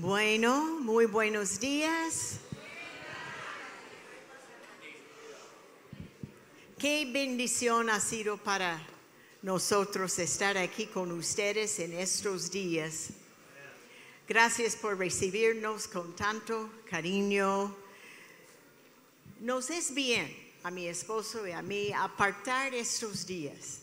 Bueno, muy buenos días. Qué bendición ha sido para nosotros estar aquí con ustedes en estos días. Gracias por recibirnos con tanto cariño. Nos es bien a mi esposo y a mí apartar estos días.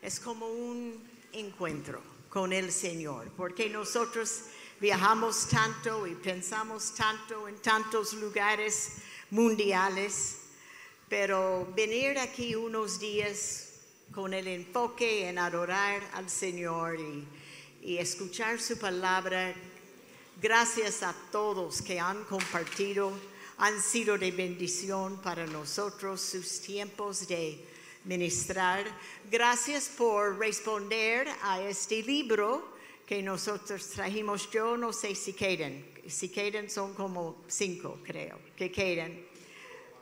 Es como un encuentro con el Señor, porque nosotros viajamos tanto y pensamos tanto en tantos lugares mundiales, pero venir aquí unos días con el enfoque en adorar al Señor y, y escuchar su palabra, gracias a todos que han compartido, han sido de bendición para nosotros sus tiempos de ministrar. Gracias por responder a este libro que nosotros trajimos. Yo no sé si quedan, si quedan son como cinco, creo, que quedan.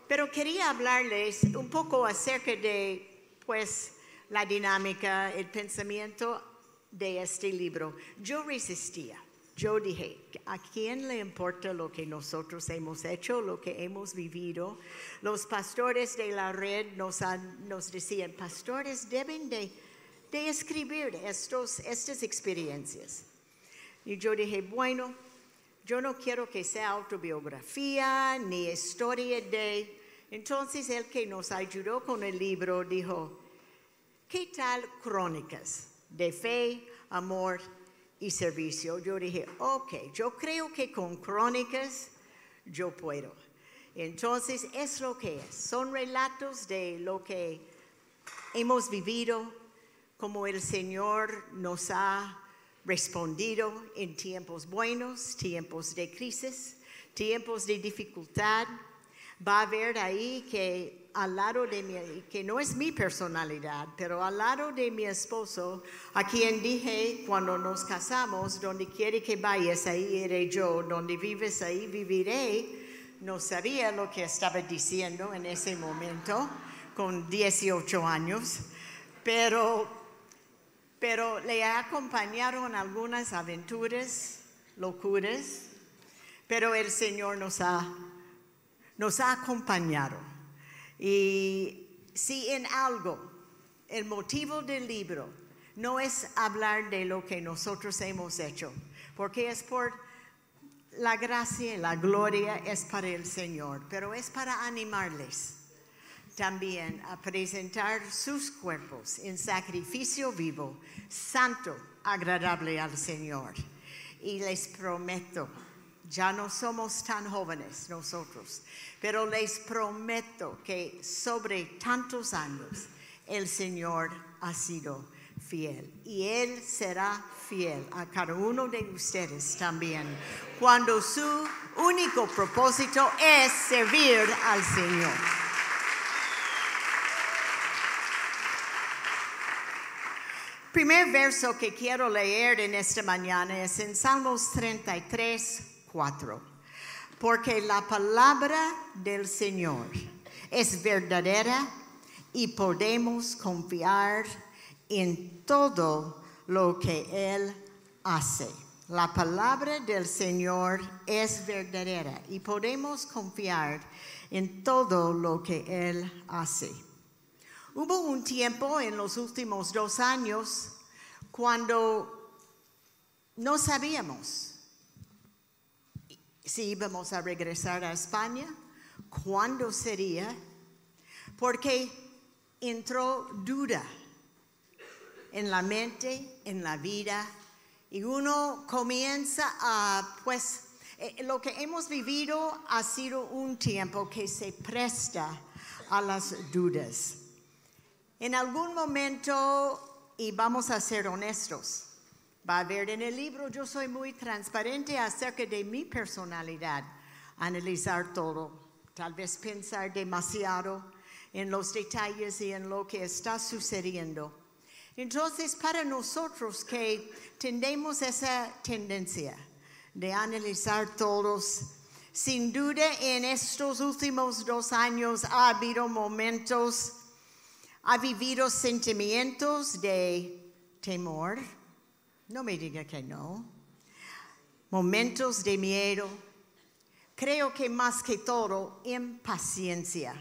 Pero quería hablarles un poco acerca de, pues, la dinámica, el pensamiento de este libro. Yo resistía. Yo dije, ¿a quién le importa lo que nosotros hemos hecho, lo que hemos vivido? Los pastores de la red nos, han, nos decían, pastores deben de, de escribir estas experiencias. Y yo dije, bueno, yo no quiero que sea autobiografía ni historia de... Entonces el que nos ayudó con el libro dijo, ¿qué tal crónicas de fe, amor y servicio? Yo dije, ok, yo creo que con crónicas yo puedo. Entonces es lo que es, son relatos de lo que hemos vivido, como el Señor nos ha respondido en tiempos buenos, tiempos de crisis, tiempos de dificultad. Va a ver ahí que al lado de mi, que no es mi personalidad, pero al lado de mi esposo, a quien dije cuando nos casamos, donde quiere que vayas, ahí iré yo, donde vives, ahí viviré. No sabía lo que estaba diciendo en ese momento, con 18 años, pero, pero le acompañaron algunas aventuras, locuras, pero el Señor nos ha, nos ha acompañado. Y si en algo el motivo del libro no es hablar de lo que nosotros hemos hecho, porque es por la gracia la gloria es para el Señor, pero es para animarles también a presentar sus cuerpos en sacrificio vivo, santo, agradable al Señor. Y les prometo, ya no somos tan jóvenes nosotros, pero les prometo que sobre tantos años el Señor ha sido fiel y Él será fiel a cada uno de ustedes también cuando su único propósito es servir al Señor. Primer verso que quiero leer en esta mañana es en Salmos 33, 4. Porque la palabra del Señor es verdadera y podemos confiar en todo lo que Él hace. La palabra del Señor es verdadera y podemos confiar en todo lo que Él hace. Hubo un tiempo en los últimos dos años cuando no sabíamos si íbamos a regresar a España, cuándo sería, porque entró duda en la mente, en la vida, y uno comienza a, pues, eh, lo que hemos vivido ha sido un tiempo que se presta a las dudas. En algún momento, y vamos a ser honestos, va a ver en el libro, yo soy muy transparente acerca de mi personalidad, analizar todo, tal vez pensar demasiado en los detalles y en lo que está sucediendo. Entonces, para nosotros que tendemos esa tendencia de analizar todos, sin duda en estos últimos dos años ha habido momentos ha vivido sentimientos de temor, no me diga que no, momentos de miedo, creo que más que todo impaciencia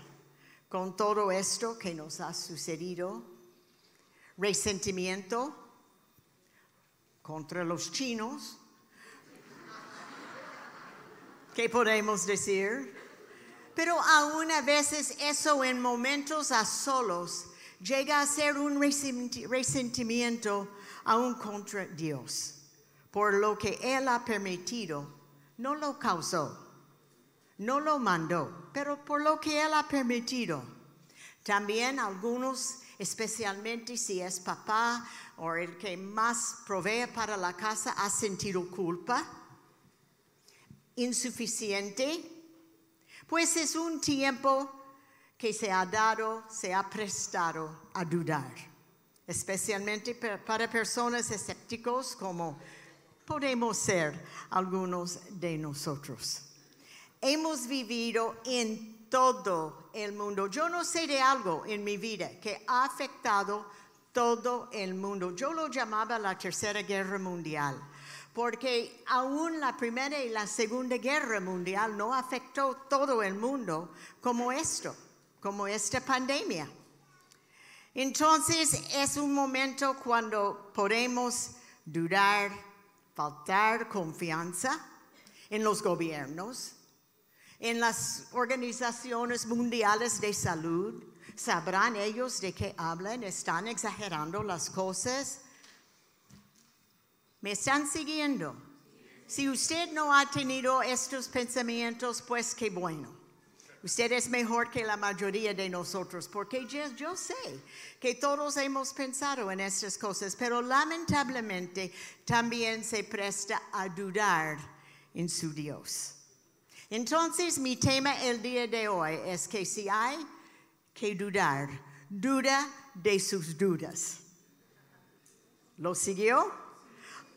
con todo esto que nos ha sucedido, resentimiento contra los chinos, ¿qué podemos decir? Pero aún a veces eso en momentos a solos llega a ser un resentimiento aún contra Dios, por lo que Él ha permitido, no lo causó, no lo mandó, pero por lo que Él ha permitido. También algunos, especialmente si es papá o el que más provee para la casa, ha sentido culpa, insuficiente, pues es un tiempo que se ha dado, se ha prestado a dudar, especialmente para personas escépticos como podemos ser algunos de nosotros. Hemos vivido en todo el mundo. Yo no sé de algo en mi vida que ha afectado todo el mundo. Yo lo llamaba la Tercera Guerra Mundial porque aún la Primera y la Segunda Guerra Mundial no afectó todo el mundo como esto, como esta pandemia. Entonces es un momento cuando podemos dudar, faltar confianza en los gobiernos, en las organizaciones mundiales de salud. ¿Sabrán ellos de qué hablan? ¿Están exagerando las cosas? ¿Me están siguiendo? Si usted no ha tenido estos pensamientos, pues qué bueno. Usted es mejor que la mayoría de nosotros, porque yo, sé que todos hemos pensado en estas cosas, pero lamentablemente también se presta a dudar en su Dios. Entonces mi tema el día de hoy es que si hay que dudar, duda de sus dudas. ¿Lo siguió?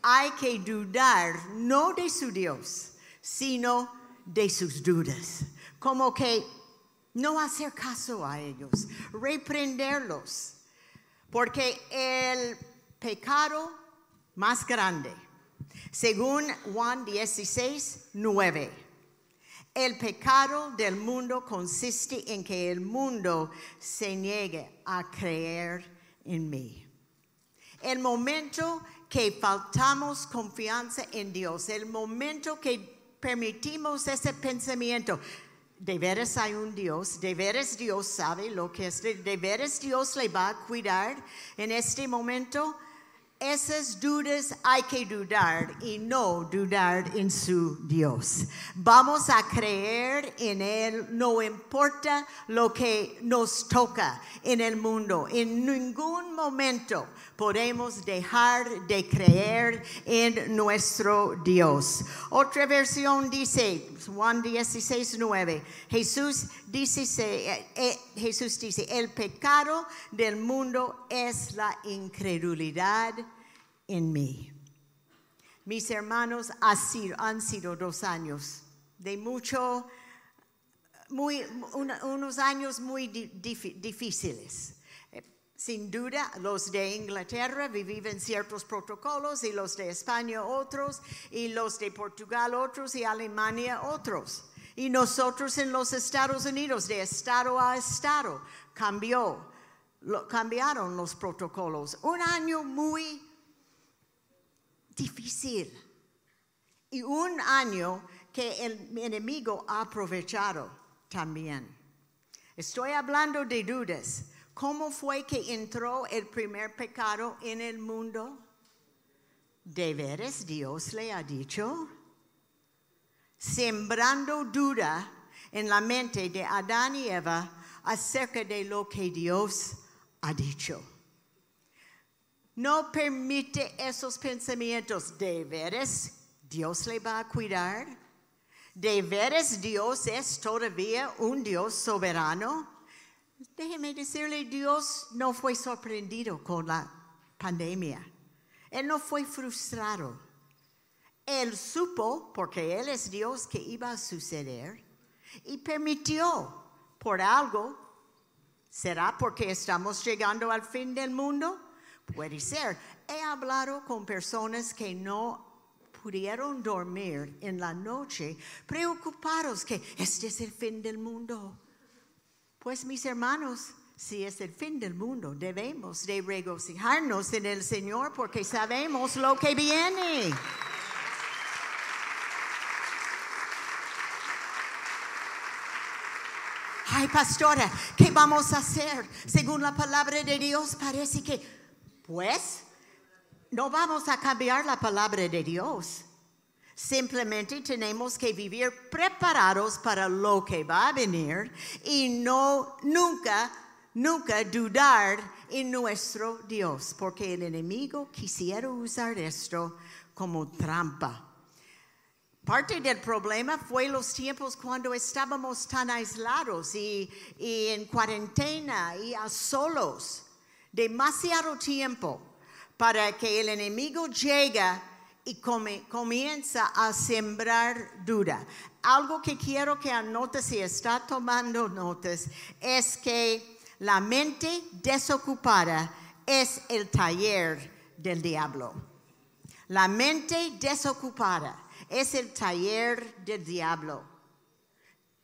hay que dudar no de su Dios, sino de sus dudas. Como que no hacer caso a ellos, reprenderlos. Porque el pecado más grande, según Juan 16, 9, el pecado del mundo consiste en que el mundo se niegue a creer en mí. El momento que faltamos confianza en Dios, el momento que permitimos ese pensamiento, de veras hay un Dios, de veras Dios sabe lo que es, de veras Dios le va a cuidar en este momento, esas dudas hay que dudar y no dudar en su Dios. Vamos a creer en Él, no importa lo que nos toca en el mundo. En ningún momento podemos dejar de creer en nuestro Dios. Otra versión dice, Juan 16, 9, Jesús dice, eh, eh, Jesús dice, el pecado del mundo es la incredulidad en mí. Mis hermanos han sido dos años de mucho, muy, unos años muy difíciles. Sin duda, los de Inglaterra viven ciertos protocolos y los de España otros, y los de Portugal otros y Alemania otros. Y nosotros en los Estados Unidos, de estado a estado, cambió, cambiaron los protocolos. Un año muy difícil. Y un año que el enemigo ha aprovechado también. Estoy hablando de dudas. ¿Cómo fue que entró el primer pecado en el mundo? ¿De veras Dios le ha dicho? Sembrando duda en la mente de Adán y Eva acerca de lo que Dios ha dicho no permite esos pensamientos. ¿De veras Dios le va a cuidar? ¿De veras Dios es todavía un Dios soberano? Déjeme decirle, Dios no fue sorprendido con la pandemia. Él no fue frustrado. Él supo, porque Él es Dios, que iba a suceder y permitió por algo. ¿Será porque estamos llegando al fin del mundo? Puede ser. He hablado con personas que no pudieron dormir en la noche preocupados que este es el fin del mundo. Pues mis hermanos, si es el fin del mundo, debemos de regocijarnos en el Señor porque sabemos lo que viene. Ay, pastora, ¿qué vamos a hacer? Según la palabra de Dios, parece que, pues, no vamos a cambiar la palabra de Dios. Simplemente tenemos que vivir preparados para lo que va a venir y no nunca, nunca dudar en nuestro Dios, porque el enemigo quisiera usar esto como trampa. Parte del problema fue los tiempos cuando estábamos tan aislados y, en cuarentena y a solos, demasiado tiempo para que el enemigo llegue y comienza a sembrar duda. Algo que quiero que anote si está tomando notas es que la mente desocupada es el taller del diablo. La mente desocupada es el taller del diablo.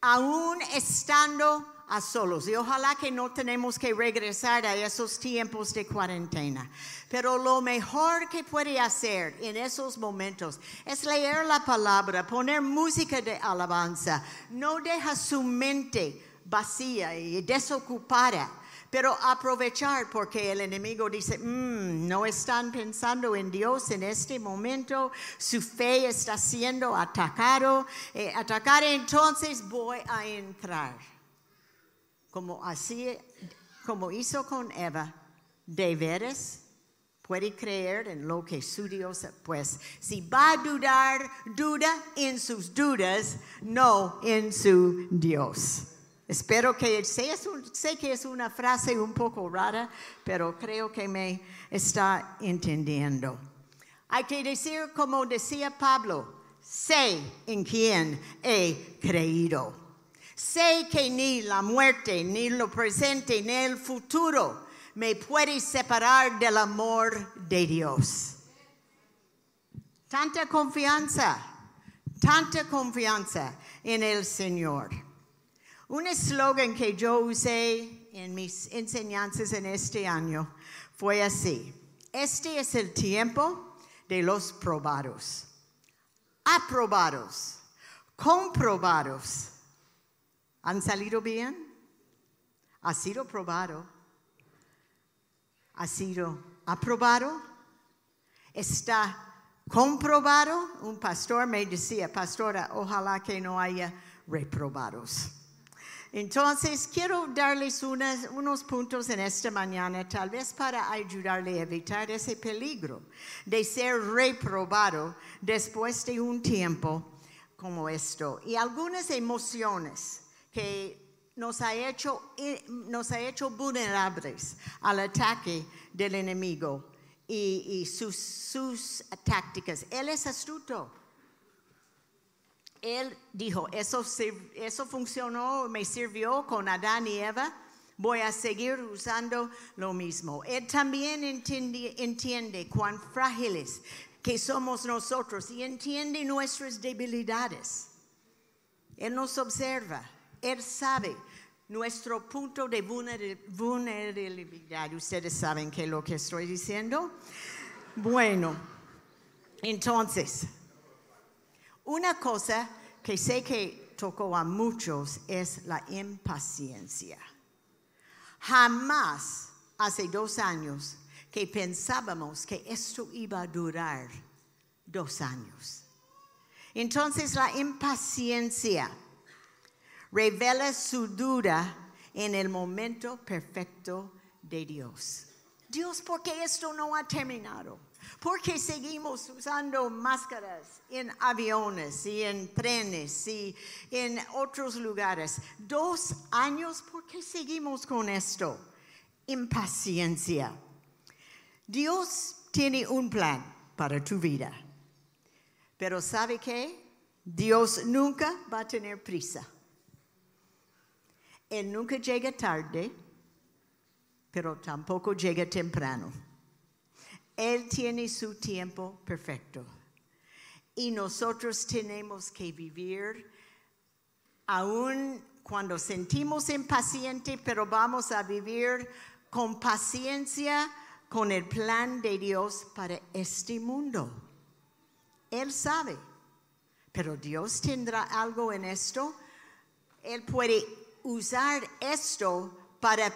Aún estando a solos. Y ojalá que no tenemos que regresar a esos tiempos de cuarentena. Pero lo mejor que puede hacer en esos momentos es leer la palabra, poner música de alabanza. No deja su mente vacía y desocupada pero aprovechar porque el enemigo dice, mm, no están pensando en Dios en este momento, su fe está siendo atacado, eh, atacar entonces voy a entrar. Como así, como hizo con Eva, de veras puede creer en lo que su Dios, pues si va a dudar, duda en sus dudas, no en su Dios. Espero que sé, sé que es una frase un poco rara, pero creo que me está entendiendo. Hay que decir como decía Pablo, sé en quién he creído. Sé que ni la muerte, ni lo presente, ni el futuro me puede separar del amor de Dios. Tanta confianza, tanta confianza en el Señor. Un eslogan que yo usé en mis enseñanzas en este año fue así. Este es el tiempo de los probados, aprobados, comprobados. ¿Han salido bien? ¿Ha sido probado? ¿Ha sido aprobado? ¿Está comprobado? Un pastor me decía, pastora, ojalá que no haya reprobados. Entonces, quiero darles unos puntos en esta mañana, tal vez para ayudarle a evitar ese peligro de ser reprobado después de un tiempo como esto. Y algunas emociones que nos ha hecho, nos ha hecho vulnerables al ataque del enemigo y, sus, sus tácticas. Él es astuto él dijo, eso, eso funcionó, me sirvió con Adán y Eva, voy a seguir usando lo mismo. Él también entiende, entiende cuán frágiles que somos nosotros y entiende nuestras debilidades. Él nos observa, Él sabe nuestro punto de vulnerabilidad. Ustedes saben qué es lo que estoy diciendo. Bueno, entonces, una cosa que sé que tocó a muchos es la impaciencia. Jamás hace dos años que pensábamos que esto iba a durar dos años. Entonces la impaciencia revela su duda en el momento perfecto de Dios. Dios, ¿por qué esto no ha terminado? ¿Por qué seguimos usando máscaras en aviones y en trenes y en otros lugares? Dos años, ¿por qué seguimos con esto? Impaciencia. Dios tiene un plan para tu vida. Pero ¿sabe qué? Dios nunca va a tener prisa. Él nunca llega tarde, pero tampoco llega temprano. Él tiene su tiempo perfecto. y nosotros tenemos que vivir aún cuando sentimos impaciente, pero vamos a vivir con paciencia con el plan de Dios para este mundo. Él sabe, pero Dios tendrá algo en esto. Él puede usar esto para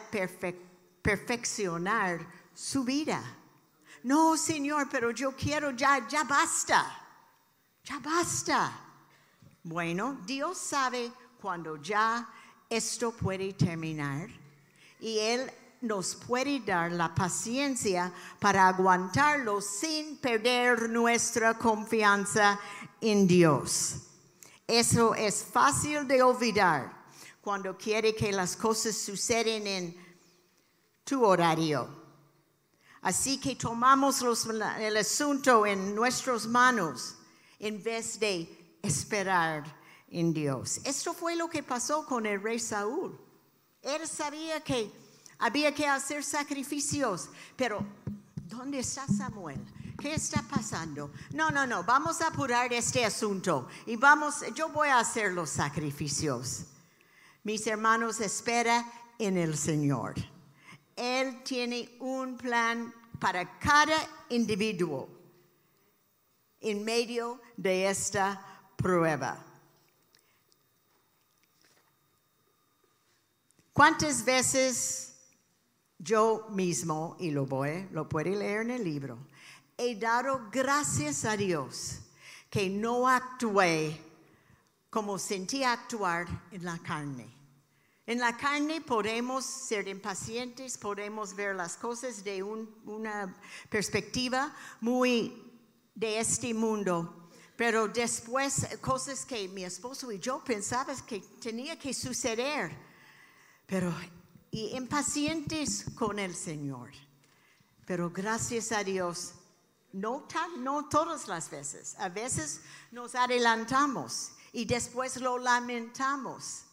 perfeccionar su vida. No, Señor, pero yo quiero ya, ya basta, ya basta. Bueno, Dios sabe cuando ya esto puede terminar y Él nos puede dar la paciencia para aguantarlo sin perder nuestra confianza en Dios. Eso es fácil de olvidar cuando quiere que las cosas suceden en tu horario. Así que tomamos el asunto en nuestras manos en vez de esperar en Dios. Esto fue lo que pasó con el rey Saúl. Él sabía que había que hacer sacrificios, pero ¿dónde está Samuel? ¿Qué está pasando? No, no, no, vamos a apurar este asunto y vamos, yo voy a hacer los sacrificios. Mis hermanos, espera en el Señor. Él tiene un plan para cada individuo en medio de esta prueba. ¿Cuántas veces yo mismo, y lo voy, lo puede leer en el libro, he dado gracias a Dios que no actué como sentí actuar en la carne? En la carne podemos ser impacientes, podemos ver las cosas de una perspectiva muy de este mundo, pero después cosas que mi esposo y yo pensábamos que tenía que suceder pero y impacientes con el Señor. Pero gracias a Dios, no, no todas las veces, a veces nos adelantamos y después lo lamentamos.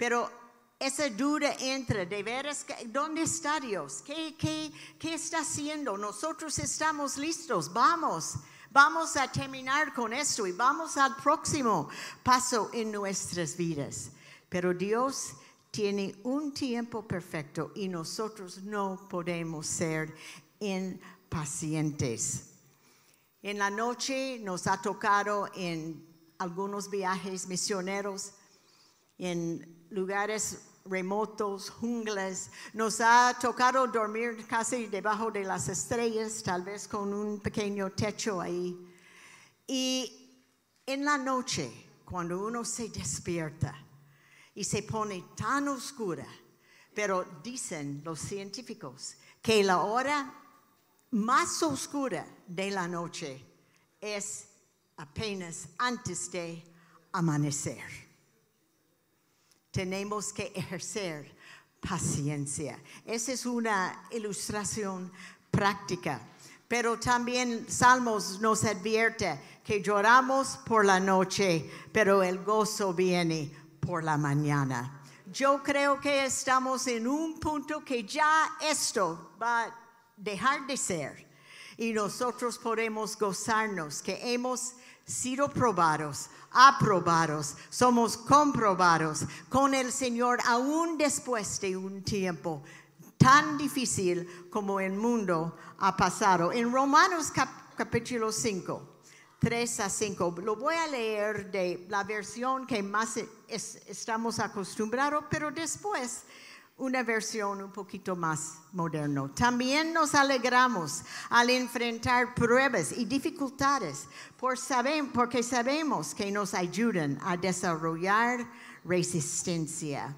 Pero esa duda entra, de veras, ¿dónde está Dios? ¿Qué, qué, qué está haciendo? Nosotros estamos listos, vamos, vamos a terminar con esto y vamos al próximo paso en nuestras vidas. Pero Dios tiene un tiempo perfecto y nosotros no podemos ser impacientes. En la noche nos ha tocado en algunos viajes misioneros, en lugares remotos, junglas. Nos ha tocado dormir casi debajo de las estrellas, tal vez con un pequeño techo ahí. Y en la noche, cuando uno se despierta, y se pone tan oscura. Pero dicen los científicos que la hora más oscura de la noche es apenas antes de amanecer. Tenemos que ejercer paciencia. Esa es una ilustración práctica. Pero también Salmos nos advierte que lloramos por la noche, pero el gozo viene por la mañana. Yo creo que estamos en un punto que ya esto va a dejar de ser y nosotros podemos gozarnos que hemos sido probados, aprobados, somos comprobados con el Señor aún después de un tiempo tan difícil como el mundo ha pasado. En Romanos capítulo 5, 3 a 5. Lo voy a leer de la versión que más estamos acostumbrados, pero después una versión un poquito más moderno. También nos alegramos al enfrentar pruebas y dificultades por porque sabemos que nos ayudan a desarrollar resistencia.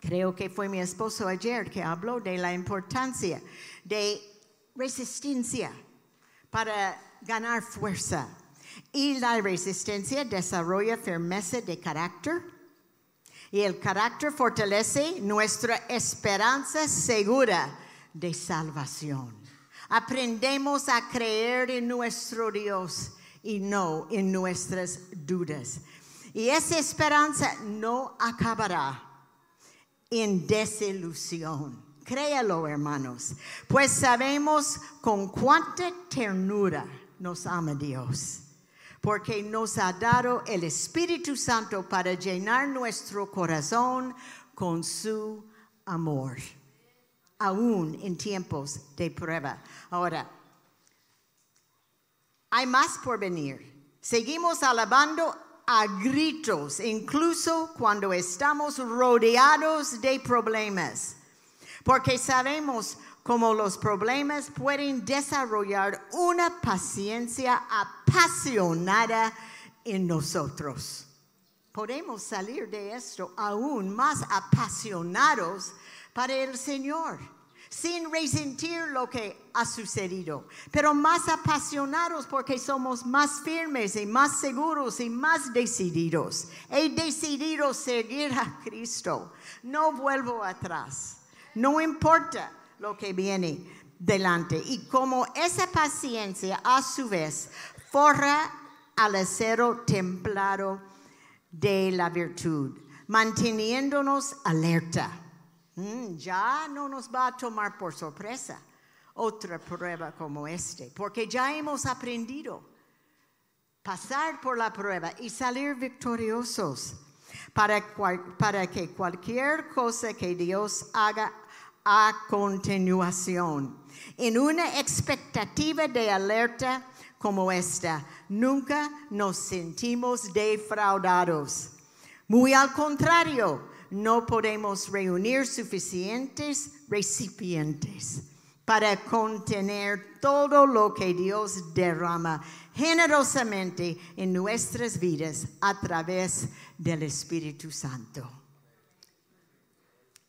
Creo que fue mi esposo ayer que habló de la importancia de resistencia para ganar fuerza. Y la resistencia desarrolla firmeza de carácter. Y el carácter fortalece nuestra esperanza segura de salvación. Aprendemos a creer en nuestro Dios y no en nuestras dudas. Y esa esperanza no acabará en desilusión. Créalo, hermanos, pues sabemos con cuánta ternura nos ama Dios. Porque nos ha dado el Espíritu Santo para llenar nuestro corazón con su amor, aún en tiempos de prueba. Ahora, hay más por venir. Seguimos alabando a gritos, incluso cuando estamos rodeados de problemas, porque sabemos cómo los problemas pueden desarrollar una paciencia apasionada en nosotros. Podemos salir de esto aún más apasionados para el Señor sin resentir lo que ha sucedido, pero más apasionados porque somos más firmes y más seguros y más decididos. He decidido seguir a Cristo. No vuelvo atrás. No importa lo que viene delante. Y como esa paciencia a su vez forra al acero templado de la virtud, manteniéndonos alerta Mm, ya no nos va a tomar por sorpresa otra prueba como este, porque ya hemos aprendido pasar por la prueba y salir victoriosos para, para que cualquier cosa que Dios haga a continuación, en una expectativa de alerta como esta, nunca nos sentimos defraudados. Muy al contrario, no podemos reunir suficientes recipientes para contener todo lo que Dios derrama generosamente en nuestras vidas a través del Espíritu Santo.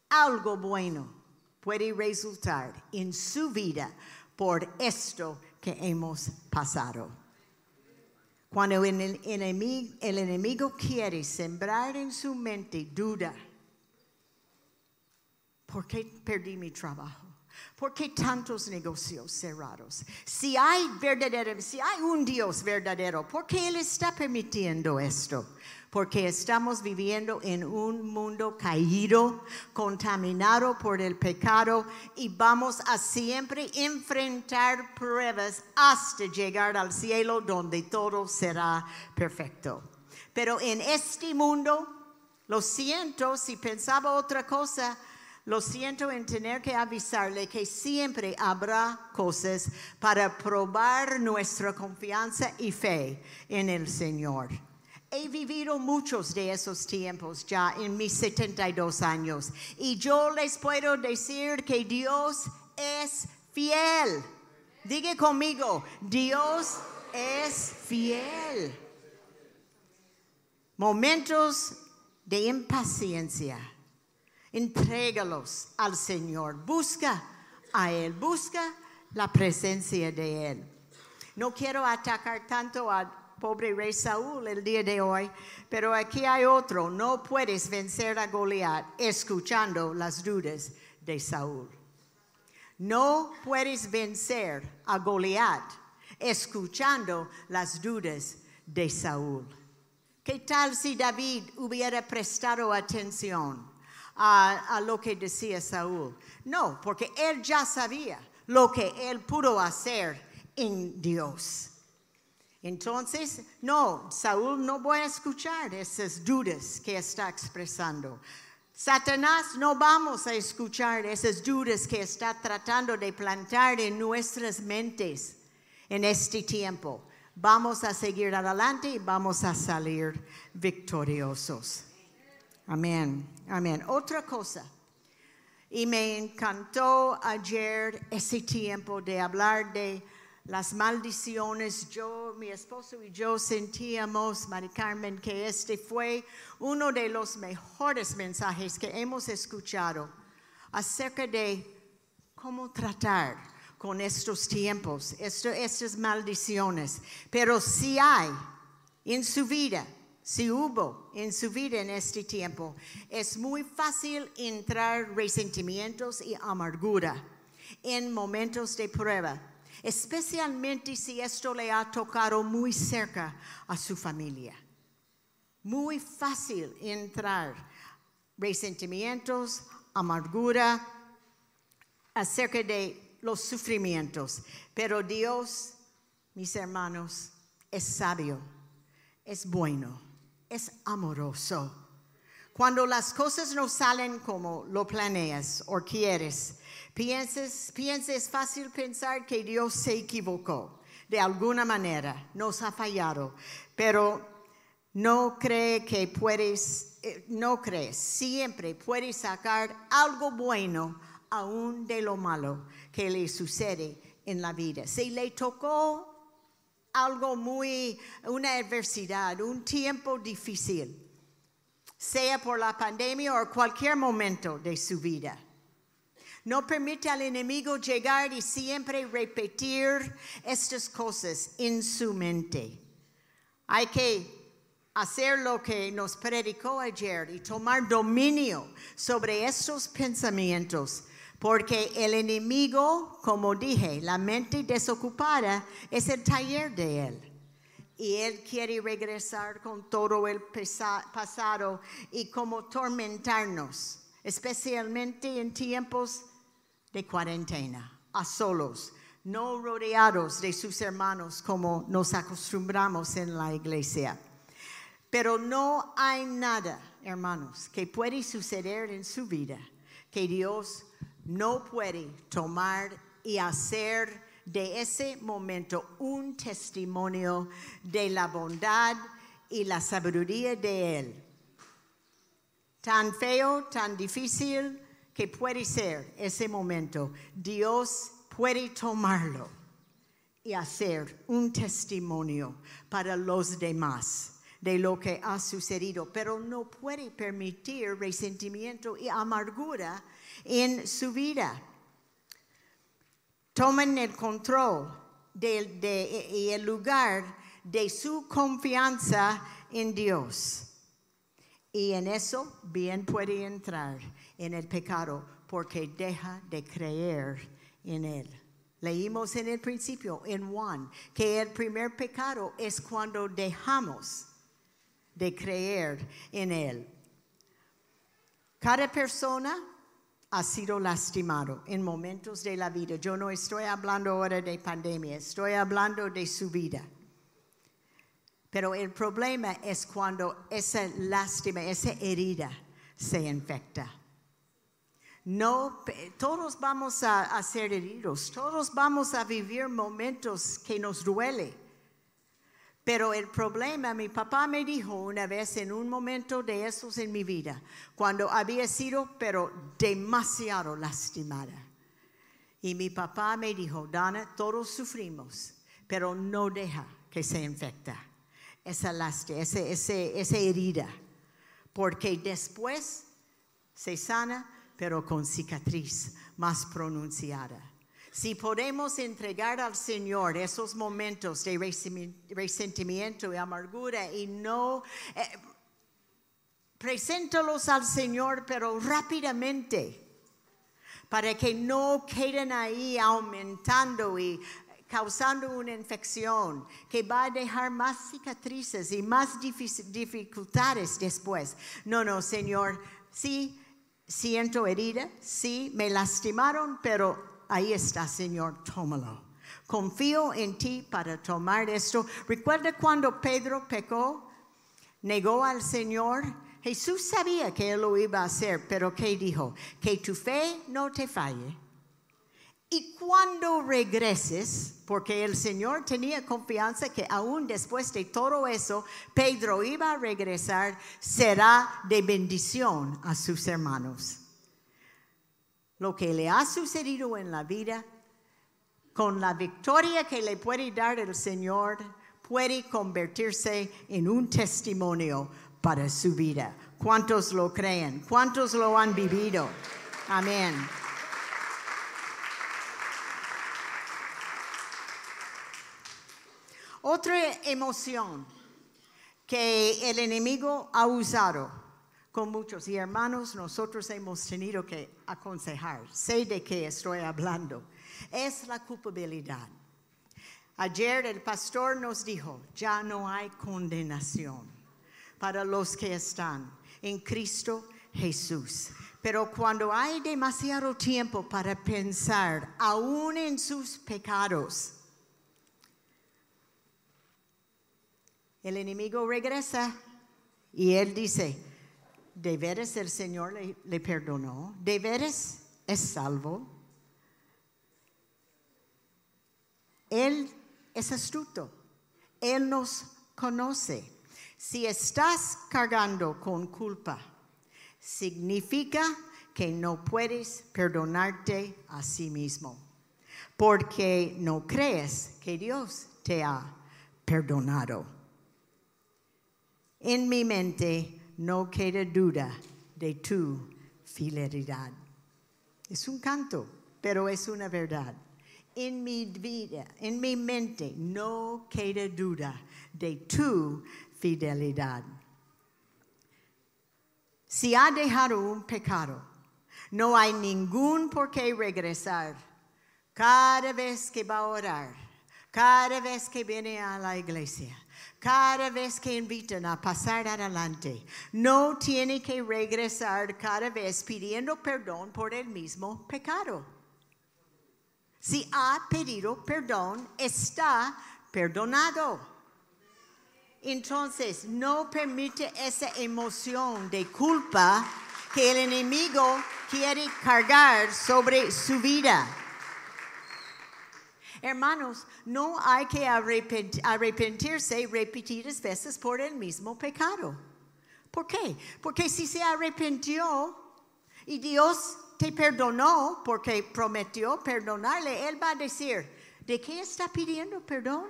Algo bueno puede resultar en su vida por esto que hemos pasado. Cuando el enemigo, quiere sembrar en su mente duda, ¿Por qué perdí mi trabajo? ¿Por qué tantos negocios cerrados? Si hay verdadero, si hay un Dios verdadero, ¿por qué Él está permitiendo esto? Porque estamos viviendo en un mundo caído, contaminado por el pecado y vamos a siempre enfrentar pruebas hasta llegar al cielo donde todo será perfecto. Pero en este mundo, lo siento, si pensaba otra cosa, lo siento en tener que avisarle que siempre habrá cosas para probar nuestra confianza y fe en el Señor. He vivido muchos de esos tiempos ya en mis 72 años y yo les puedo decir que Dios es fiel. Diga conmigo, Dios es fiel. Momentos de impaciencia Entrégalos al Señor. Busca a Él. Busca la presencia de Él. No quiero atacar tanto al pobre rey Saúl el día de hoy, pero aquí hay otro. No puedes vencer a Goliat escuchando las dudas de Saúl. No puedes vencer a Goliat escuchando las dudas de Saúl. ¿Qué tal si David hubiera prestado atención? a, lo que decía Saúl. No, porque él ya sabía lo que él pudo hacer en Dios. Entonces, no, Saúl no voy a escuchar esas dudas que está expresando. Satanás no vamos a escuchar esas dudas que está tratando de plantar en nuestras mentes en este tiempo. Vamos a seguir adelante y vamos a salir victoriosos. Amén, amén. Otra cosa, y me encantó ayer ese tiempo de hablar de las maldiciones. Yo, mi esposo y yo sentíamos, Mari Carmen, que este fue uno de los mejores mensajes que hemos escuchado acerca de cómo tratar con estos tiempos, estas maldiciones. Pero si hay en su vida si hubo en su vida en este tiempo, es muy fácil entrar resentimientos y amargura en momentos de prueba, especialmente si esto le ha tocado muy cerca a su familia. Muy fácil entrar resentimientos, amargura acerca de los sufrimientos, pero Dios, mis hermanos, es sabio es bueno, es amoroso. Cuando las cosas no salen como lo planeas o quieres, pienses, pienses fácil pensar que Dios se equivocó de alguna manera, nos ha fallado, pero no cree que puedes, eh, no crees, siempre puedes sacar algo bueno aún de lo malo que le sucede en la vida. Si le tocó algo muy, una adversidad, un tiempo difícil, sea por la pandemia o cualquier momento de su vida. No permite al enemigo llegar y siempre repetir estas cosas en su mente. Hay que hacer lo que nos predicó ayer y tomar dominio sobre estos pensamientos porque el enemigo, como dije, la mente desocupada es el taller de él. Y él quiere regresar con todo el pasado y como tormentarnos, especialmente en tiempos de cuarentena, a solos, no rodeados de sus hermanos como nos acostumbramos en la iglesia. Pero no hay nada, hermanos, que puede suceder en su vida que Dios no puede tomar y hacer de ese momento un testimonio de la bondad y la sabiduría de Él. Tan feo, tan difícil que puede ser ese momento, Dios puede tomarlo y hacer un testimonio para los demás de lo que ha sucedido, pero no puede permitir resentimiento y amargura en su vida. Tomen el control y el lugar de su confianza en Dios. Y en eso bien puede entrar en el pecado porque deja de creer en Él. Leímos en el principio, en Juan, que el primer pecado es cuando dejamos de creer en Él. Cada persona ha sido lastimado en momentos de la vida. Yo no estoy hablando ahora de pandemia, estoy hablando de su vida. Pero el problema es cuando esa lástima, esa herida se infecta. No, todos vamos a, a ser heridos, todos vamos a vivir momentos que nos duele. Pero el problema, mi papá me dijo una vez en un momento de esos en mi vida, cuando había sido pero demasiado lastimada. Y mi papá me dijo, Dana, todos sufrimos, pero no deja que se infecta esa lástima, esa herida, porque después se sana, pero con cicatriz más pronunciada. Si podemos entregar al Señor esos momentos de resentimiento y amargura y no... Eh, preséntalos al Señor, pero rápidamente, para que no queden ahí aumentando y causando una infección que va a dejar más cicatrices y más dificultades después. No, no, Señor, sí, siento herida, sí, me lastimaron, pero Ahí está, Señor, tómalo. Confío en ti para tomar esto. Recuerda cuando Pedro pecó, negó al Señor. Jesús sabía que él lo iba a hacer, pero ¿qué dijo? Que tu fe no te falle. Y cuando regreses, porque el Señor tenía confianza que aún después de todo eso, Pedro iba a regresar, será de bendición a sus hermanos lo que le ha sucedido en la vida, con la victoria que le puede dar el Señor, puede convertirse en un testimonio para su vida. ¿Cuántos lo creen? ¿Cuántos lo han vivido? Amén. Otra emoción que el enemigo ha usado con muchos. Y hermanos, nosotros hemos tenido que aconsejar, sé de qué estoy hablando, es la culpabilidad. Ayer el pastor nos dijo, ya no hay condenación para los que están en Cristo Jesús. Pero cuando hay demasiado tiempo para pensar aún en sus pecados, El enemigo regresa y él dice, ¿de veras el Señor le, perdonó? ¿De veras es salvo? Él es astuto. Él nos conoce. Si estás cargando con culpa, significa que no puedes perdonarte a sí mismo, porque no crees que Dios te ha perdonado. En mi mente no queda duda de tu fidelidad. Es un canto, pero es una verdad. En mi vida, en mi mente, no queda duda de tu fidelidad. Si ha dejado un pecado, no hay ningún por qué regresar. Cada vez que va a orar, cada vez que viene a la iglesia, cada vez que invitan a pasar adelante, no tiene que regresar cada vez pidiendo perdón por el mismo pecado. Si ha pedido perdón, está perdonado. Entonces, no permite esa emoción de culpa que el enemigo quiere cargar sobre su vida. Hermanos, no hay que arrepentirse repetidas veces por el mismo pecado. ¿Por qué? Porque si se arrepintió y Dios te perdonó porque prometió perdonarle, Él va a decir, ¿de qué está pidiendo perdón?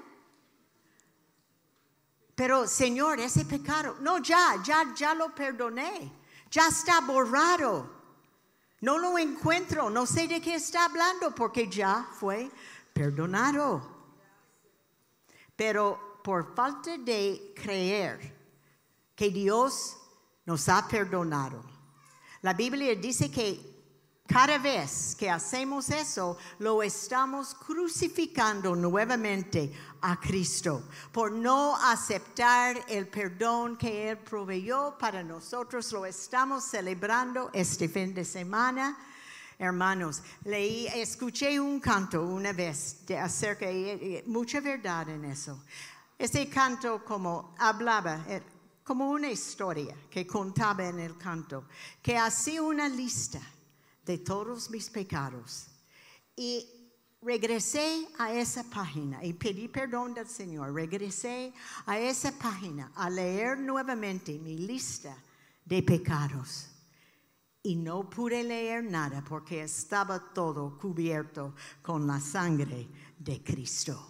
Pero Señor, ese pecado, no, ya, ya, ya lo perdoné, ya está borrado. No lo encuentro, no sé de qué está hablando porque ya fue perdonado. Pero por falta de creer que Dios nos ha perdonado, la Biblia dice que cada vez que hacemos eso, lo estamos crucificando nuevamente a Cristo por no aceptar el perdón que Él proveyó para nosotros. Lo estamos celebrando este fin de semana. Hermanos, leí, escuché un canto una vez de acerca de mucha verdad en eso. Ese canto como hablaba, eh, como una historia que contaba en el canto, que hacía una lista de todos mis pecados. Y regresé a esa página y pedí perdón del Señor. Regresé a esa página a leer nuevamente mi lista de pecados. Y no pude leer nada porque estaba todo cubierto con la sangre de Cristo.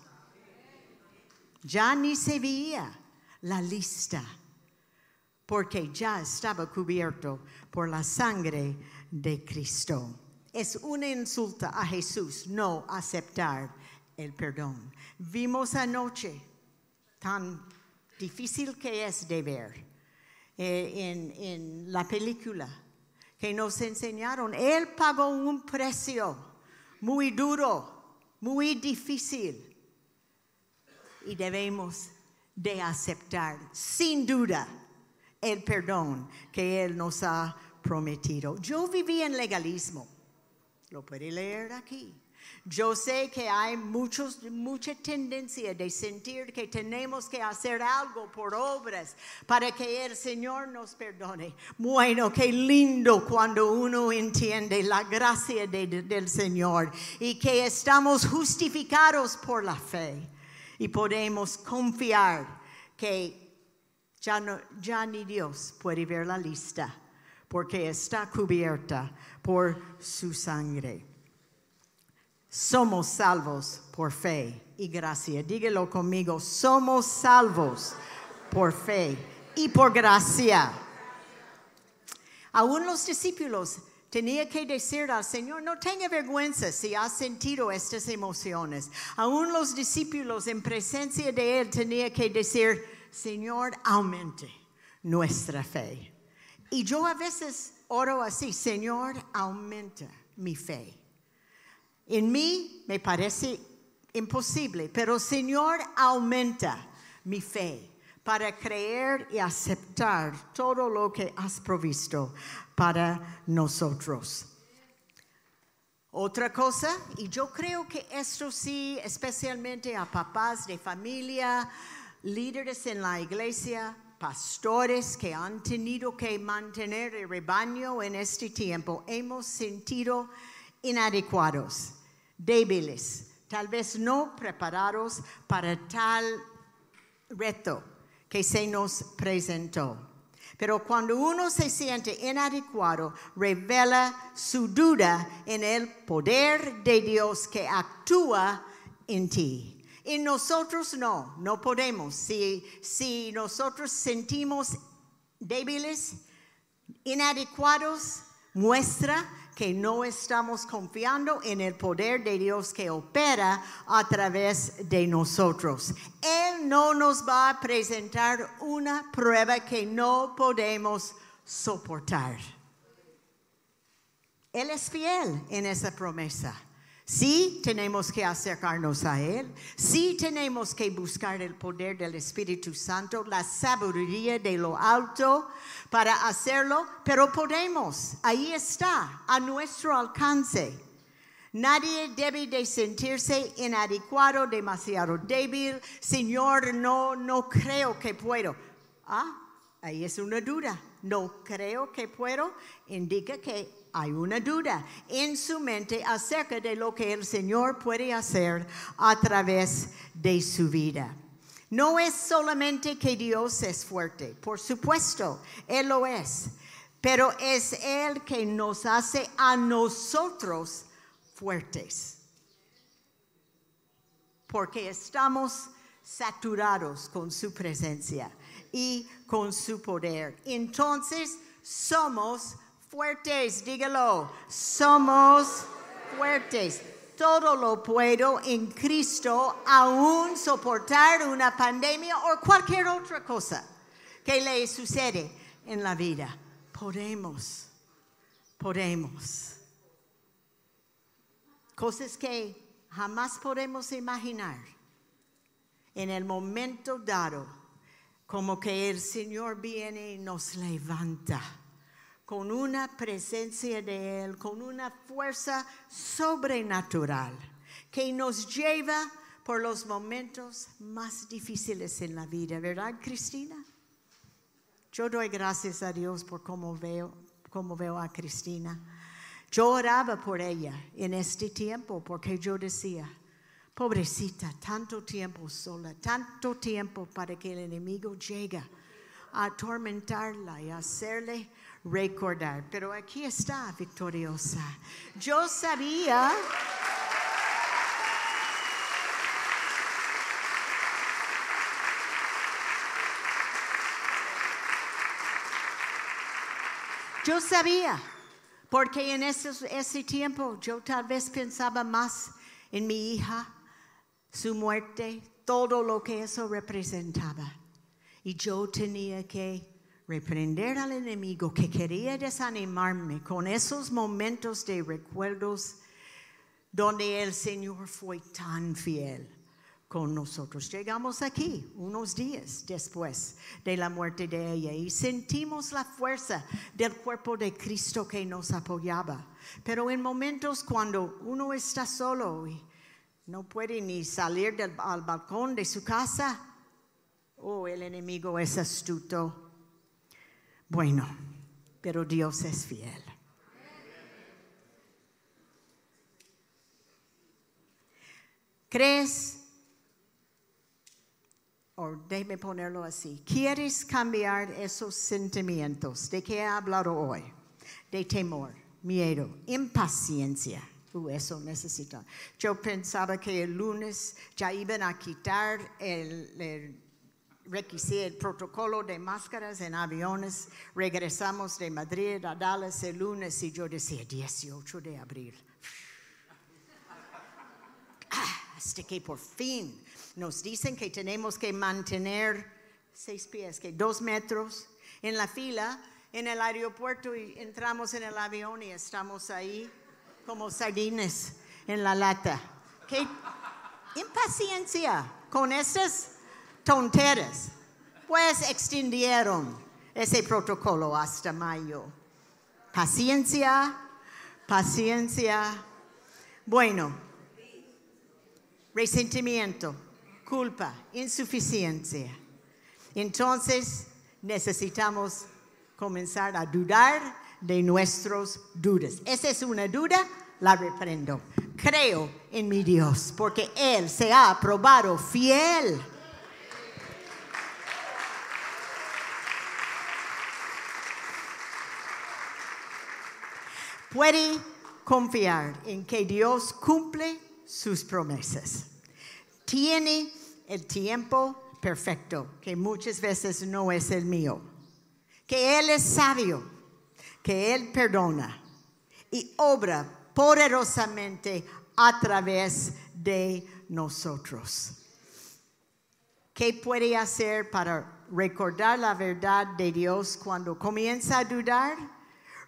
Ya ni se veía la lista porque ya estaba cubierto por la sangre de Cristo. Es una insulta a Jesús no aceptar el perdón. Vimos anoche tan difícil que es de ver eh, en, en la película que nos enseñaron. Él pagó un precio muy duro, muy difícil. Y debemos de aceptar, sin duda, el perdón que Él nos ha prometido. Yo viví en legalismo, lo puede leer aquí. Yo sé que hay muchos, mucha tendencia de sentir que tenemos que hacer algo por obras para que el Señor nos perdone. Bueno, qué lindo cuando uno entiende la gracia del Señor y que estamos justificados por la fe y podemos confiar que ya, no, ya ni Dios puede ver la lista porque está cubierta por su sangre. Somos salvos por fe y gracia. Dígalo conmigo, somos salvos por fe y por gracia. Aún los discípulos tenían que decir al Señor, no tenga vergüenza si has sentido estas emociones. Aún los discípulos en presencia de Él tenían que decir, Señor, aumente nuestra fe. Y yo a veces oro así, Señor, aumenta mi fe. En mí me parece imposible, pero Señor, aumenta mi fe para creer y aceptar todo lo que has provisto para nosotros. Otra cosa, y yo creo que esto sí, especialmente a papás de familia, líderes en la iglesia, pastores que han tenido que mantener el rebaño en este tiempo, hemos sentido inadecuados, débiles, tal vez no preparados para tal reto que se nos presentó. Pero cuando uno se siente inadecuado, revela su duda en el poder de Dios que actúa en ti. Y nosotros no, no podemos. Si, si nosotros sentimos débiles, inadecuados, muestra que no estamos confiando en el poder de Dios que opera a través de nosotros. Él no nos va a presentar una prueba que no podemos soportar. Él es fiel en esa promesa. Sí tenemos que acercarnos a Él, sí tenemos que buscar el poder del Espíritu Santo, la sabiduría de lo alto para hacerlo, pero podemos, ahí está, a nuestro alcance. Nadie debe de sentirse inadecuado, demasiado débil. Señor, no, no creo que puedo. Ah, ahí es una duda. No creo que puedo. Indica que hay una duda en su mente acerca de lo que el Señor puede hacer a través de su vida. No es solamente que Dios es fuerte, por supuesto, Él lo es, pero es Él que nos hace a nosotros fuertes, porque estamos saturados con su presencia y con su poder. Entonces, somos fuertes, dígalo, somos fuertes. Todo lo puedo en Cristo, aún soportar una pandemia o cualquier otra cosa que le sucede en la vida. Podemos, podemos. Cosas que jamás podemos imaginar en el momento dado, como que el Señor viene y nos levanta con una presencia de Él, con una fuerza sobrenatural que nos lleva por los momentos más difíciles en la vida, ¿verdad, Cristina? Yo doy gracias a Dios por cómo veo, cómo veo a Cristina. Yo oraba por ella en este tiempo porque yo decía, pobrecita, tanto tiempo sola, tanto tiempo para que el enemigo llegue a atormentarla y hacerle recordar. Pero aquí está victoriosa. Yo sabía... Yo sabía, porque en ese, tiempo yo tal vez pensaba más en mi hija, su muerte, todo lo que eso representaba. Y yo tenía que reprender al enemigo que quería desanimarme con esos momentos de recuerdos donde el Señor fue tan fiel con nosotros. Llegamos aquí unos días después de la muerte de ella y sentimos la fuerza del cuerpo de Cristo que nos apoyaba. Pero en momentos cuando uno está solo y no puede ni salir al balcón de su casa, oh, el enemigo es astuto bueno, pero Dios es fiel. ¿Crees? O déjeme ponerlo así. ¿Quieres cambiar esos sentimientos de que he hablado hoy? De temor, miedo, impaciencia. Uh, eso necesita. Yo pensaba que el lunes ya iban a quitar el requisé el protocolo de máscaras en aviones. Regresamos de Madrid a Dallas el lunes y yo decía 18 de abril. Ah, hasta que por fin nos dicen que tenemos que mantener seis pies, que dos metros en la fila en el aeropuerto y entramos en el avión y estamos ahí como sardines en la lata. Qué impaciencia con estas tonteras, pues extendieron ese protocolo hasta mayo. Paciencia, paciencia. Bueno, resentimiento, culpa, insuficiencia. Entonces necesitamos comenzar a dudar de nuestros dudas. Esa es una duda, la reprendo. Creo en mi Dios porque Él se ha probado fiel. Puede confiar en que Dios cumple sus promesas. Tiene el tiempo perfecto, que muchas veces no es el mío. Que Él es sabio, que Él perdona y obra poderosamente a través de nosotros. ¿Qué puede hacer para recordar la verdad de Dios cuando comienza a dudar?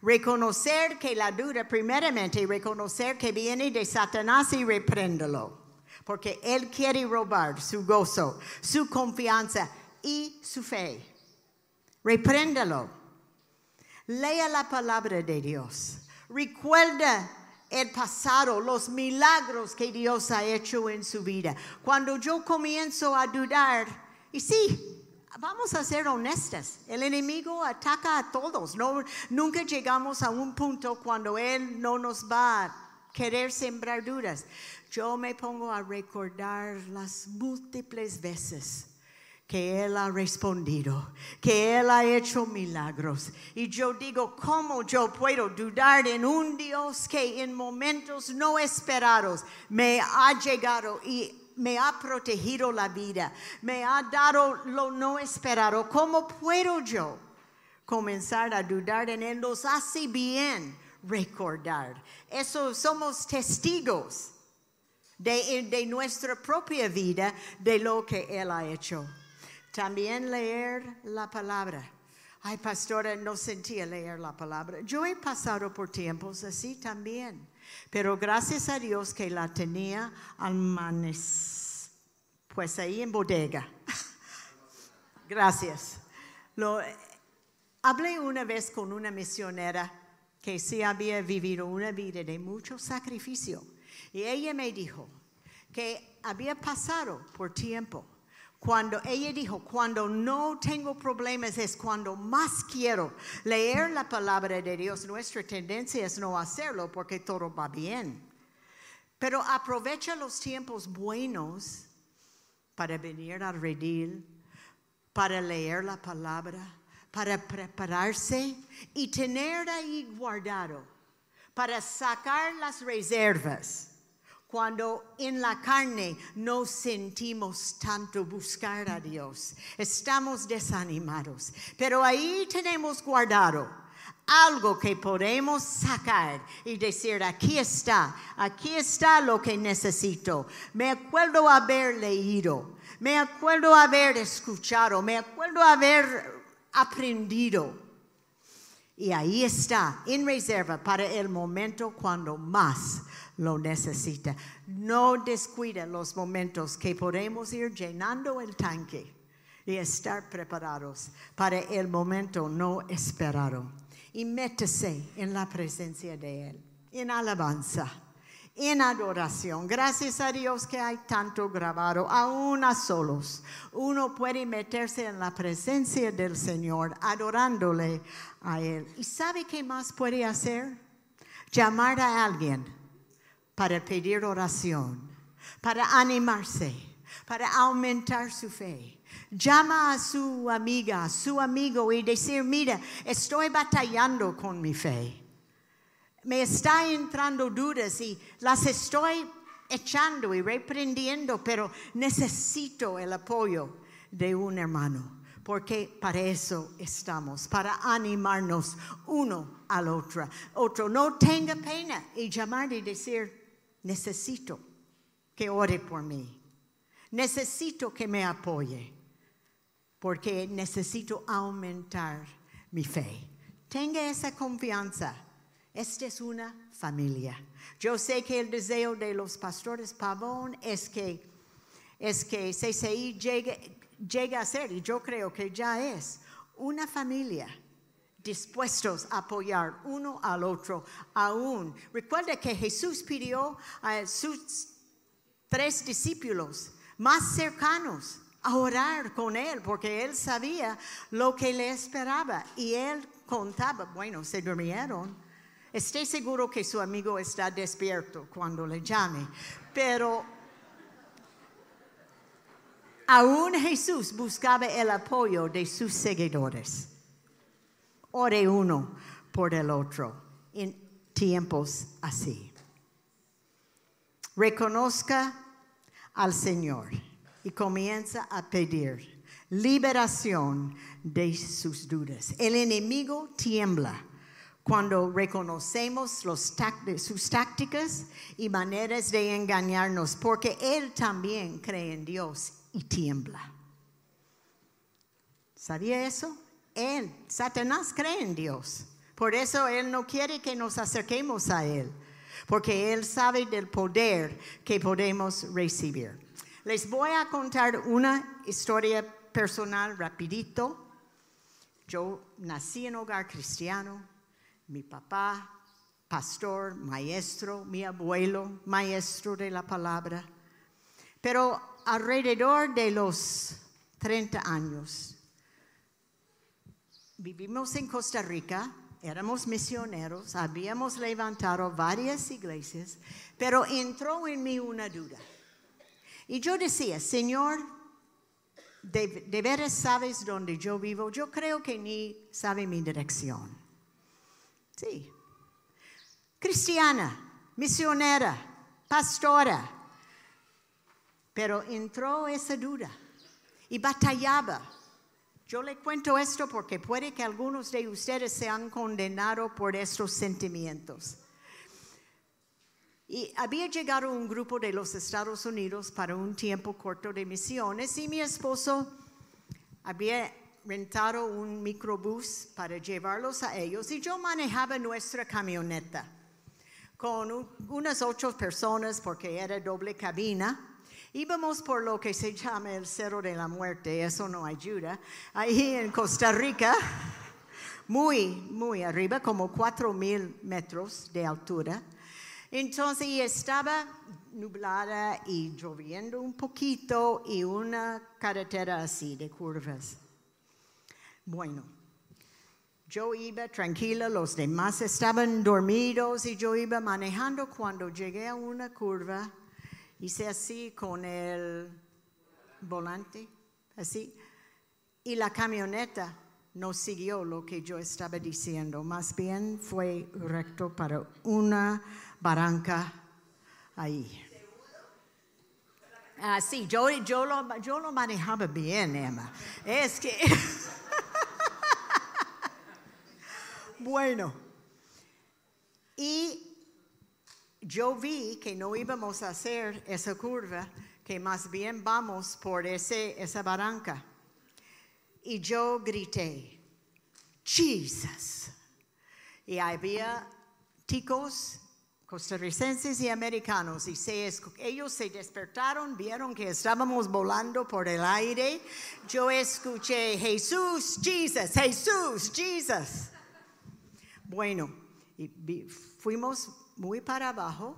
Reconocer que la duda, primeramente, reconocer que viene de Satanás y repréndelo. Porque él quiere robar su gozo, su confianza y su fe. Repréndelo. Lea la palabra de Dios. Recuerda el pasado, los milagros que Dios ha hecho en su vida. Cuando yo comienzo a dudar, y sí, Vamos a ser honestas. El enemigo ataca a todos. No, nunca llegamos a un punto cuando Él no nos va a querer sembrar dudas. Yo me pongo a recordar las múltiples veces que Él ha respondido, que Él ha hecho milagros. Y yo digo, ¿cómo yo puedo dudar en un Dios que en momentos no esperados me ha llegado y me ha protegido la vida, me ha dado lo no esperado. ¿Cómo puedo yo comenzar a dudar en Él? Nos hace bien recordar. Eso somos testigos de, de nuestra propia vida, de lo que Él ha hecho. También leer la palabra. Ay, pastora, no sentía leer la palabra. Yo he pasado por tiempos así también. Pero gracias a Dios que la tenía manes, pues ahí en bodega. gracias. Lo, hablé una vez con una misionera que sí había vivido una vida de mucho sacrificio. Y ella me dijo que había pasado por tiempo cuando ella dijo, cuando no tengo problemas es cuando más quiero leer la palabra de Dios. Nuestra tendencia es no hacerlo porque todo va bien. Pero aprovecha los tiempos buenos para venir al redil, para leer la palabra, para prepararse y tener ahí guardado, para sacar las reservas cuando en la carne no sentimos tanto buscar a Dios. Estamos desanimados. Pero ahí tenemos guardado algo que podemos sacar y decir, aquí está, aquí está lo que necesito. Me acuerdo haber leído, me acuerdo haber escuchado, me acuerdo haber aprendido. Y ahí está, en reserva para el momento cuando más lo necesita. No descuida los momentos que podemos ir llenando el tanque y estar preparados para el momento no esperado. Y métese en la presencia de Él, en alabanza, en adoración. Gracias a Dios que hay tanto grabado, aún a solos. Uno puede meterse en la presencia del Señor, adorándole a Él. ¿Y sabe qué más puede hacer? Llamar a alguien para pedir oración, para animarse, para aumentar su fe. Llama a su amiga, a su amigo y decir, mira, estoy batallando con mi fe. Me está entrando dudas y las estoy echando y reprendiendo, pero necesito el apoyo de un hermano porque para eso estamos, para animarnos uno al otro. Otro, no tenga pena y llamar y decir, necesito que ore por mí. Necesito que me apoye porque necesito aumentar mi fe. Tenga esa confianza. Esta es una familia. Yo sé que el deseo de los pastores Pavón es que, es que CCI llegue, llegue a ser, y yo creo que ya es, una familia dispuestos a apoyar uno al otro aún. Recuerda que Jesús pidió a sus tres discípulos más cercanos a orar con él, porque él sabía lo que le esperaba y él contaba, bueno, se durmieron. Esté seguro que su amigo está despierto cuando le llame, pero aún Jesús buscaba el apoyo de sus seguidores. Ore uno por el otro en tiempos así. Reconozca al Señor y comienza a pedir liberación de sus dudas. El enemigo tiembla cuando reconocemos los sus tácticas y maneras de engañarnos, porque él también cree en Dios y tiembla. ¿Sabía eso? Él, Satanás cree en Dios. Por eso Él no quiere que nos acerquemos a Él, porque Él sabe del poder que podemos recibir. Les voy a contar una historia personal rapidito. Yo nací en hogar cristiano, mi papá, pastor, maestro, mi abuelo, maestro de la palabra. Pero alrededor de los 30 años, vivimos en Costa Rica, éramos misioneros, habíamos levantado varias iglesias, pero entró en mí una duda. Y yo decía, Señor, de, veras sabes dónde yo vivo. Yo creo que ni sabe mi dirección. Sí. Cristiana, misionera, pastora. Pero entró esa duda y batallaba. Yo le cuento esto porque puede que algunos de ustedes sean condenados por estos sentimientos. Y había llegado un grupo de los Estados Unidos para un tiempo corto de misiones y mi esposo había rentado un microbús para llevarlos a ellos y yo manejaba nuestra camioneta con unas ocho personas porque era doble cabina. Íbamos por lo que se llama el Cerro de la Muerte, eso no ayuda, ahí en Costa Rica, muy, muy arriba, como cuatro mil metros de altura. Entonces estaba nublada y lloviendo un poquito y una carretera así de curvas. Bueno, yo iba tranquila, los demás estaban dormidos y yo iba manejando cuando llegué a una curva, hice así con el volante, así, y la camioneta no siguió lo que yo estaba diciendo, más bien fue recto para una barranca ahí. Ah, yo, yo, lo, yo lo manejaba bien, Emma. Es que... bueno, y yo vi que no íbamos a hacer esa curva, que más bien vamos por ese, esa barranca. Y yo grité, Jesus. Y había chicos costarricenses y americanos, y ellos se despertaron, vieron que estábamos volando por el aire. Yo escuché, Jesús, Jesus, Jesús, Jesus. Bueno, fuimos muy para abajo,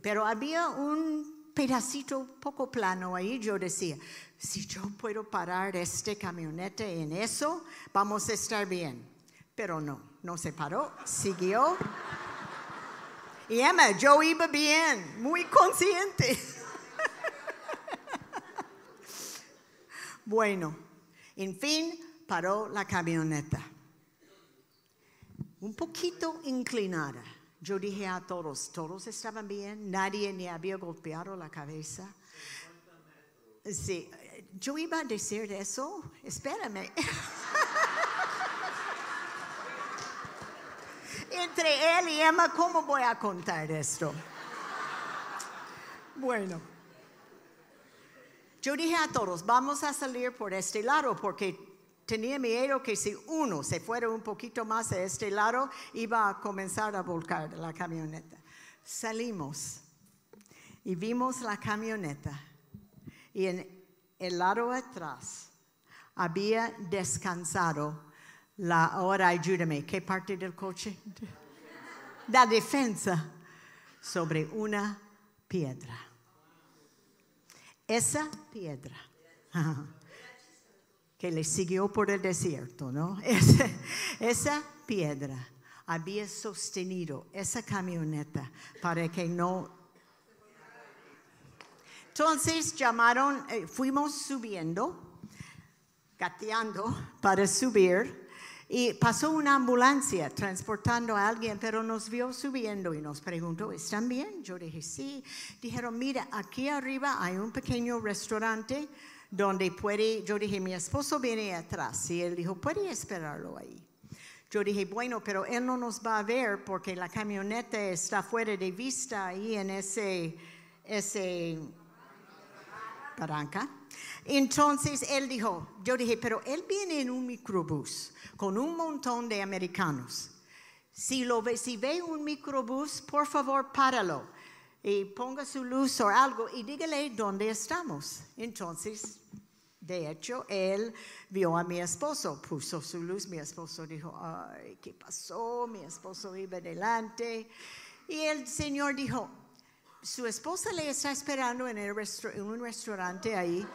pero había un pedacito poco plano ahí. Yo decía, si yo puedo parar este camioneta en eso, vamos a estar bien. Pero no, no se paró, siguió. Y Emma, yo iba bien, muy consciente. bueno, en fin, paró la camioneta. Un poquito inclinada. Yo dije a todos, todos estaban bien, nadie ni había golpeado la cabeza. Sí, yo iba a decir eso, espérame. entre él y Emma, ¿cómo voy a contar esto? Bueno, yo dije a todos, vamos a salir por este lado porque tenía miedo que si uno se fuera un poquito más a este lado, iba a comenzar a volcar la camioneta. Salimos y vimos la camioneta y en el lado atrás había descansado la, ahora ayúdame, ¿qué parte del coche? La defensa sobre una piedra. esa piedra que le siguió por el desierto, ¿no? Esa, piedra había sostenido esa camioneta para que no... Entonces llamaron, eh, fuimos subiendo, gateando para subir. Y pasó una ambulancia transportando a alguien, pero nos vio subiendo y nos preguntó, ¿están bien? Yo dije, sí. Dijeron, mira, aquí arriba hay un pequeño restaurante donde puede, yo dije, mi esposo viene atrás. Y él dijo, puede esperarlo ahí. Yo dije, bueno, pero él no nos va a ver porque la camioneta está fuera de vista ahí en ese, ese paranca. Entonces él dijo, yo dije, pero él viene en un microbús con un montón de americanos. Si, lo ve, si ve un microbús, por favor, páralo y ponga su luz o algo y dígale dónde estamos. Entonces de hecho, él vio a mi esposo, puso su luz, mi esposo dijo, ay, ¿qué pasó? Mi esposo iba adelante. Y el Señor dijo, su esposa le está esperando en, en un restaurante ahí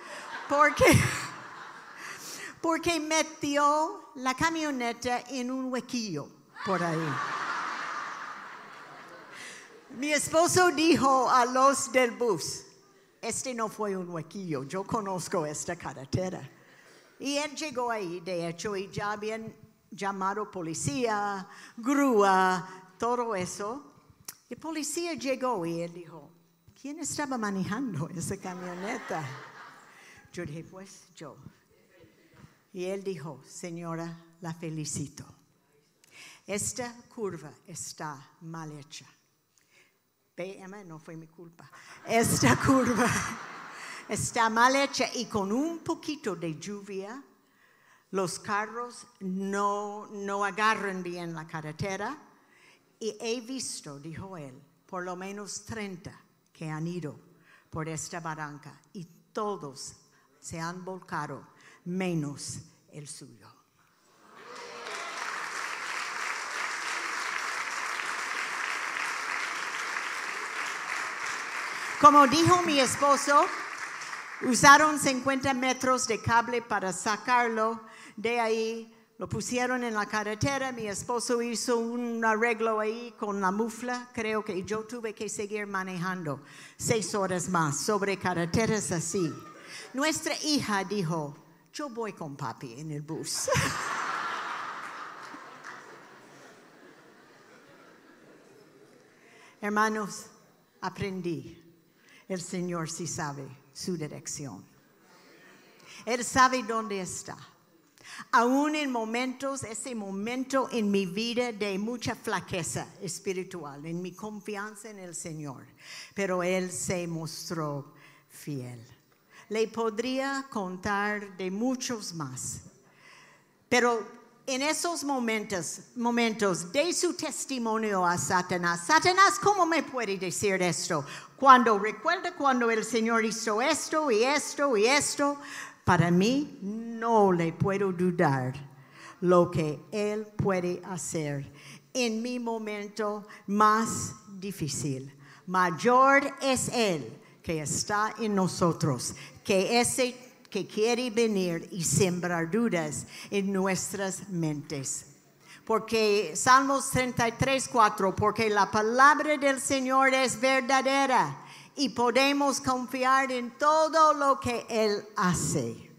porque, porque metió la camioneta en un huequillo por ahí. Mi esposo dijo a los del bus, este no fue un huequillo, yo conozco esta carretera. Y él llegó ahí, de hecho, y ya habían llamado policía, grúa, todo eso. Y policía llegó y él dijo, ¿quién estaba manejando esa camioneta? Yo dije, pues yo. Y él dijo, señora, la felicito. Esta curva está mal hecha. PM no fue mi culpa. Esta curva está mal hecha y con un poquito de lluvia los carros no, no agarran bien la carretera y he visto, dijo él, por lo menos 30 que han ido por esta barranca y todos se han volcado, menos el suyo. Como dijo mi esposo, usaron 50 metros de cable para sacarlo de ahí. Lo pusieron en la carretera, mi esposo hizo un arreglo ahí con la mufla, creo que yo tuve que seguir manejando seis horas más sobre carreteras así. Nuestra hija dijo, yo voy con papi en el bus. Hermanos, aprendí el Señor sí sabe su dirección. Él sabe dónde está. Aún en momentos, ese momento en mi vida de mucha flaqueza espiritual, en mi confianza en el Señor, pero Él se mostró fiel. Le podría contar de muchos más, pero en esos momentos, momentos de su testimonio a Satanás, Satanás, ¿cómo me puede decir esto? Cuando recuerda cuando el Señor hizo esto y esto y esto, para mí no le puedo dudar lo que Él puede hacer en mi momento más difícil. Mayor es Él que está en nosotros que ese que quiere venir y sembrar dudas en nuestras mentes. Porque Salmos 33, 4, porque la palabra del Señor es verdadera y podemos confiar en todo lo que Él hace.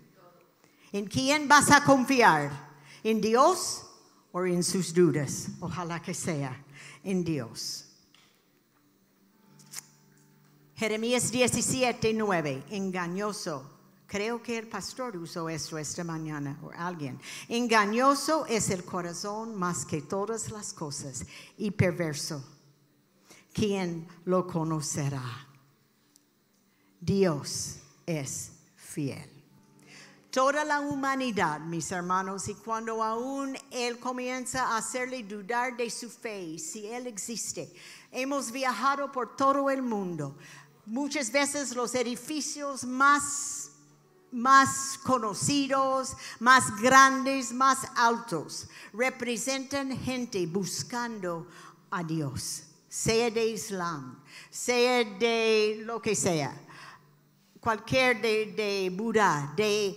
¿En quién vas a confiar? ¿En Dios o en sus dudas? Ojalá que sea en Dios. Jeremías 17, 9, engañoso Creo que el pastor usó esto esta mañana o alguien. Engañoso es el corazón más que todas las cosas y perverso. ¿Quién lo conocerá? Dios es fiel. Toda la humanidad, mis hermanos, y cuando aún Él comienza a hacerle dudar de su fe, si Él existe, hemos viajado por todo el mundo. Muchas veces los edificios más más conocidos, más grandes, más altos, representan gente buscando a Dios, sea de Islam, sea de lo que sea. cualquier de, de Buda, de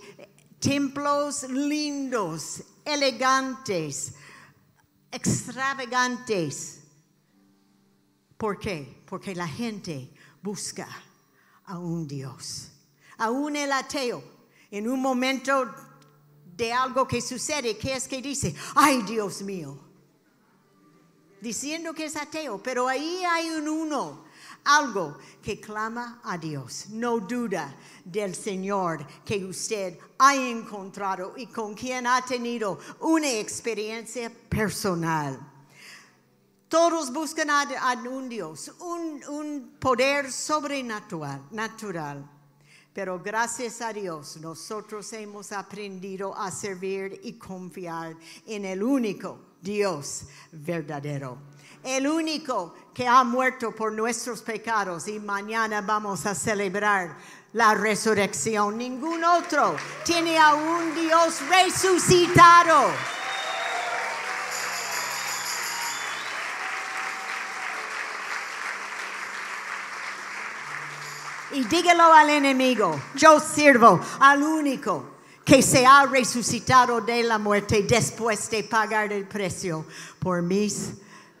templos lindos, elegantes, extravagantes. ¿Por qué? Porque la gente busca a un Dios. Aún el ateo, en un momento de algo que sucede, ¿qué es que dice? Ay, Dios mío. Diciendo que es ateo, pero ahí hay un uno algo que clama a Dios. No duda del Señor que usted ha encontrado y con quien ha tenido una experiencia personal. Todos buscan a, un Dios, un, un poder sobrenatural. Natural. Pero gracias a Dios nosotros hemos aprendido a servir y confiar en el único Dios verdadero el único que ha muerto por nuestros pecados y mañana vamos a celebrar la resurrección. Ningún otro tiene a un Dios resucitado. Y dígalo al enemigo, yo sirvo al único que se ha resucitado de la muerte después de pagar el precio por mis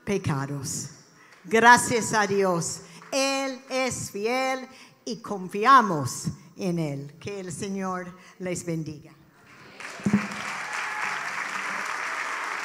pecados. Gracias a Dios. Él es fiel y confiamos en Él. Que el Señor les bendiga.